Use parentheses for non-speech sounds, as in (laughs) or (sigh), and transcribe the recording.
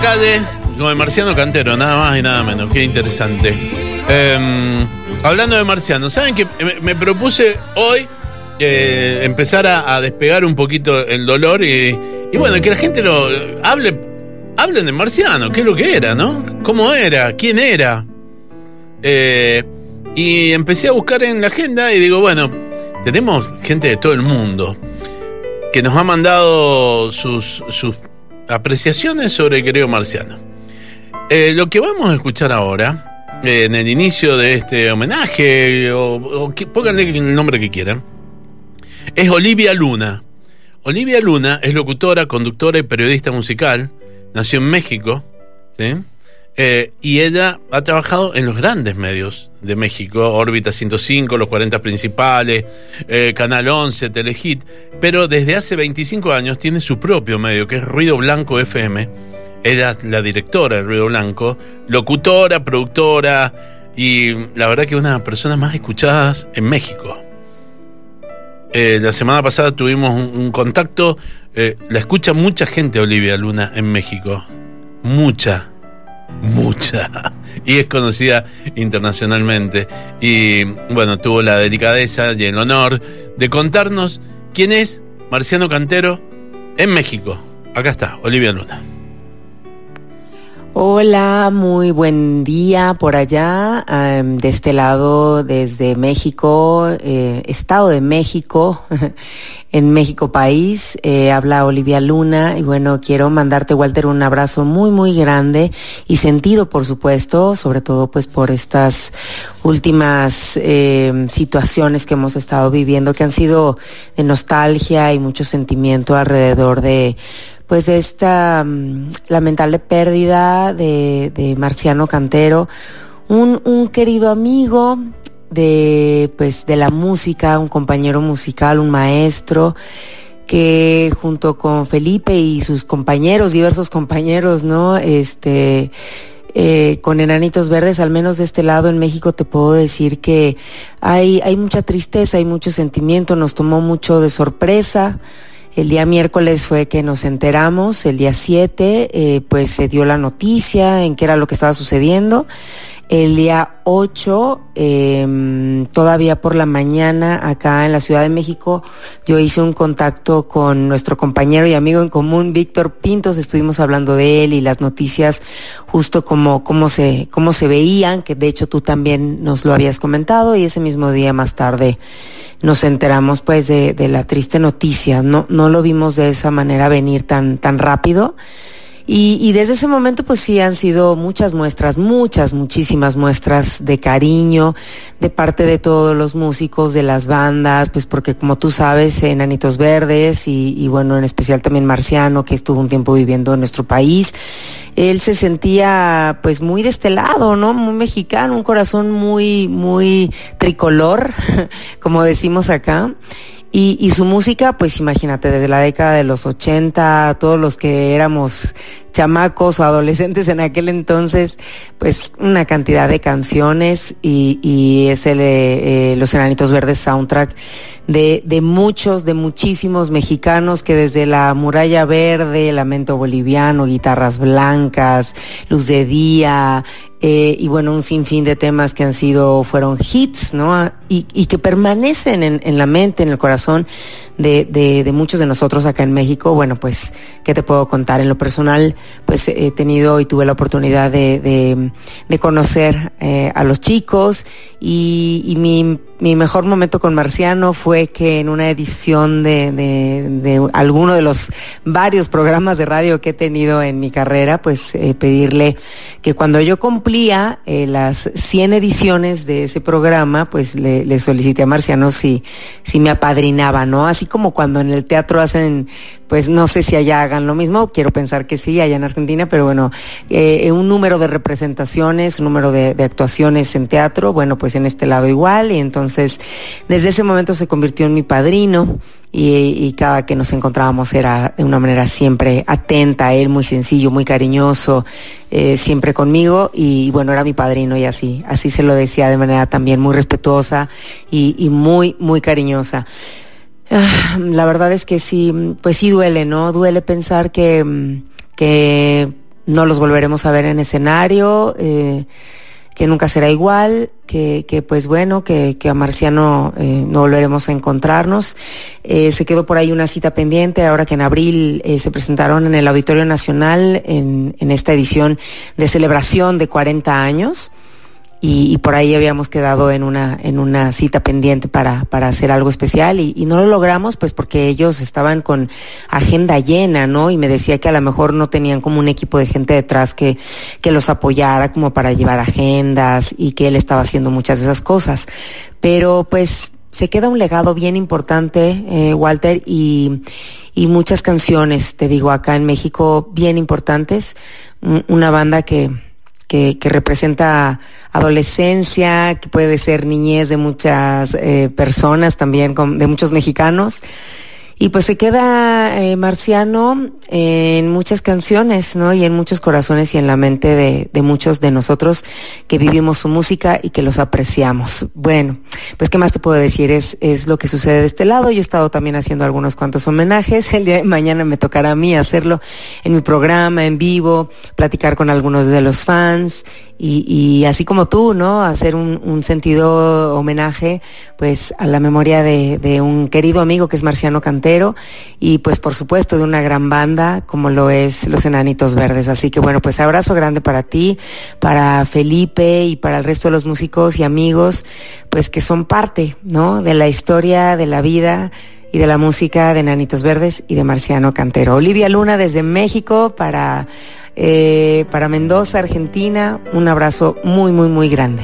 Calle con el Marciano Cantero, nada más y nada menos. Qué interesante. Em, hablando de Marciano, ¿saben que me, propuse hoy eh, empezar a, despegar un poquito el dolor y, bueno, que la gente lo hable, hablen de Marciano, qué es lo que era, ¿no? ¿Cómo era? ¿Quién era? Eh, y empecé a buscar en la agenda y digo, bueno, tenemos gente de todo el mundo que nos ha mandado sus apreciaciones sobre el querido marciano. Eh, lo que vamos a escuchar ahora, eh, en el inicio de este homenaje, o, pónganle el nombre que quieran, es Olivia Luna. Olivia Luna es locutora, conductora y periodista musical. Nació en México, ¿sí? Eh, y ella ha trabajado en los grandes medios de México, órbita 105, los 40 principales, eh, Canal 11, Telehit, pero desde hace 25 años tiene su propio medio, que es Ruido Blanco FM. Es la directora de Ruido Blanco, locutora, productora y la verdad que una de las personas más escuchadas en México. Eh, la semana pasada tuvimos un, contacto, la escucha mucha gente Olivia Luna en México, mucha mucha. Y es conocida internacionalmente. Y bueno tuvo la delicadeza y el honor de contarnos quién es Marciano Cantero en México. Acá está Olivia Luna Hola, muy buen día por allá, de este lado desde México, eh, Estado de México, (laughs) en México país, eh, habla Olivia Luna y bueno, quiero mandarte Walter un abrazo muy muy grande y sentido por supuesto, sobre todo pues por estas últimas eh, situaciones que hemos estado viviendo que han sido de nostalgia y mucho sentimiento alrededor de pues de esta mm, lamentable pérdida de, Marciano Cantero, un, querido amigo de pues de la música, un compañero musical, un maestro que junto con Felipe y sus compañeros, diversos compañeros, ¿no? Este eh, con Enanitos Verdes, al menos de este lado en México, te puedo decir que hay, hay mucha tristeza, hay mucho sentimiento, nos tomó mucho de sorpresa. El día miércoles fue que nos enteramos, el día 7 eh, pues se dio la noticia en qué era lo que estaba sucediendo. El día 8, em, todavía por la mañana, acá en la Ciudad de México, yo hice un contacto con nuestro compañero y amigo en común, Víctor Pintos, estuvimos hablando de él y las noticias justo como cómo se, cómo se veían, que de hecho tú también nos lo habías comentado, y ese mismo día más tarde nos enteramos pues de, de la triste noticia. No, no lo vimos de esa manera venir tan, tan rápido. Y, y, desde ese momento, pues sí, han sido muchas muestras, muchas, muchísimas muestras de cariño de parte de todos los músicos, de las bandas, pues porque como tú sabes, Enanitos Verdes y, y bueno, en especial también Marciano, que estuvo un tiempo viviendo en nuestro país, él se sentía pues muy de este lado, ¿no? Muy mexicano, un corazón muy, muy tricolor, (laughs) como decimos acá. Y, y, su música, pues imagínate, desde la década de los 80, todos los que éramos chamacos o adolescentes en aquel entonces, pues una cantidad de canciones y, y es el eh, Los Enanitos Verdes soundtrack de, de muchos, de muchísimos mexicanos que desde la Muralla Verde, Lamento Boliviano, Guitarras Blancas, Luz de Día, eh, y bueno, un sinfín de temas que han sido, fueron hits, ¿no? Y, y que permanecen en, en, la mente, en el corazón de, de, de, muchos de nosotros acá en México. Bueno, pues, ¿qué te puedo contar? En lo personal, pues he tenido y tuve la oportunidad de, de, conocer eh, a los chicos y, y mi, mi, mejor momento con Marciano fue que en una edición de, de, alguno de los varios programas de radio que he tenido en mi carrera, pues eh, pedirle que cuando yo cumplía eh, las 100 ediciones de ese programa, pues le, le, solicité a Marciano si, si me apadrinaba, ¿no? Como cuando en el teatro hacen pues no sé si allá hagan lo mismo, quiero pensar que sí, allá en Argentina, pero bueno, eh, un número de representaciones, un número de, actuaciones en teatro, bueno, pues en este lado igual, y entonces desde ese momento se convirtió en mi padrino. Y, cada que nos encontrábamos era de una manera siempre atenta él, muy sencillo, muy cariñoso, eh, siempre conmigo y bueno, era mi padrino y así, así se lo decía de manera también muy respetuosa y muy, muy cariñosa. Ah, la verdad es que sí, pues sí duele, ¿no? Duele pensar que, que no los volveremos a ver en escenario, eh, que nunca será igual, que, que pues bueno, que, que a Marciano eh, no volveremos a encontrarnos. Eh, se quedó por ahí una cita pendiente, ahora que en abril se presentaron en el Auditorio Nacional en, en esta edición de celebración de 40 años y, por ahí habíamos quedado en una, en una cita pendiente para, para hacer algo especial y, y, no lo logramos pues porque ellos estaban con agenda llena, ¿no? Y me decía que a lo mejor no tenían como un equipo de gente detrás que, que los apoyara como para llevar agendas y que él estaba haciendo muchas de esas cosas. Pero pues se queda un legado bien importante, eh, Walter, y, y muchas canciones, te digo, acá en México bien importantes. Una banda que que, representa adolescencia, que puede ser niñez de muchas eh, personas también, de muchos mexicanos. Y pues se queda eh, Marciano en muchas canciones, ¿no? Y en muchos corazones y en la mente de, de, muchos de nosotros que vivimos su música y que los apreciamos. Bueno, pues qué más te puedo decir, es, es lo que sucede de este lado. Yo he estado también haciendo algunos cuantos homenajes. El día de mañana me tocará a mí hacerlo en mi programa, en vivo, platicar con algunos de los fans y, y, así como tú, ¿no? Hacer un, sentido homenaje, pues, a la memoria de, de, un querido amigo que es Marciano Cantero y, pues, por supuesto, de una gran banda como lo es Los Enanitos Verdes. Así que, bueno, pues, abrazo grande para ti, para Felipe y para el resto de los músicos y amigos, pues, que son parte, ¿no? De la historia, de la vida y de la música de Enanitos Verdes y de Marciano Cantero. Olivia Luna desde México para eh, para Mendoza, Argentina. Un abrazo muy, muy, muy grande.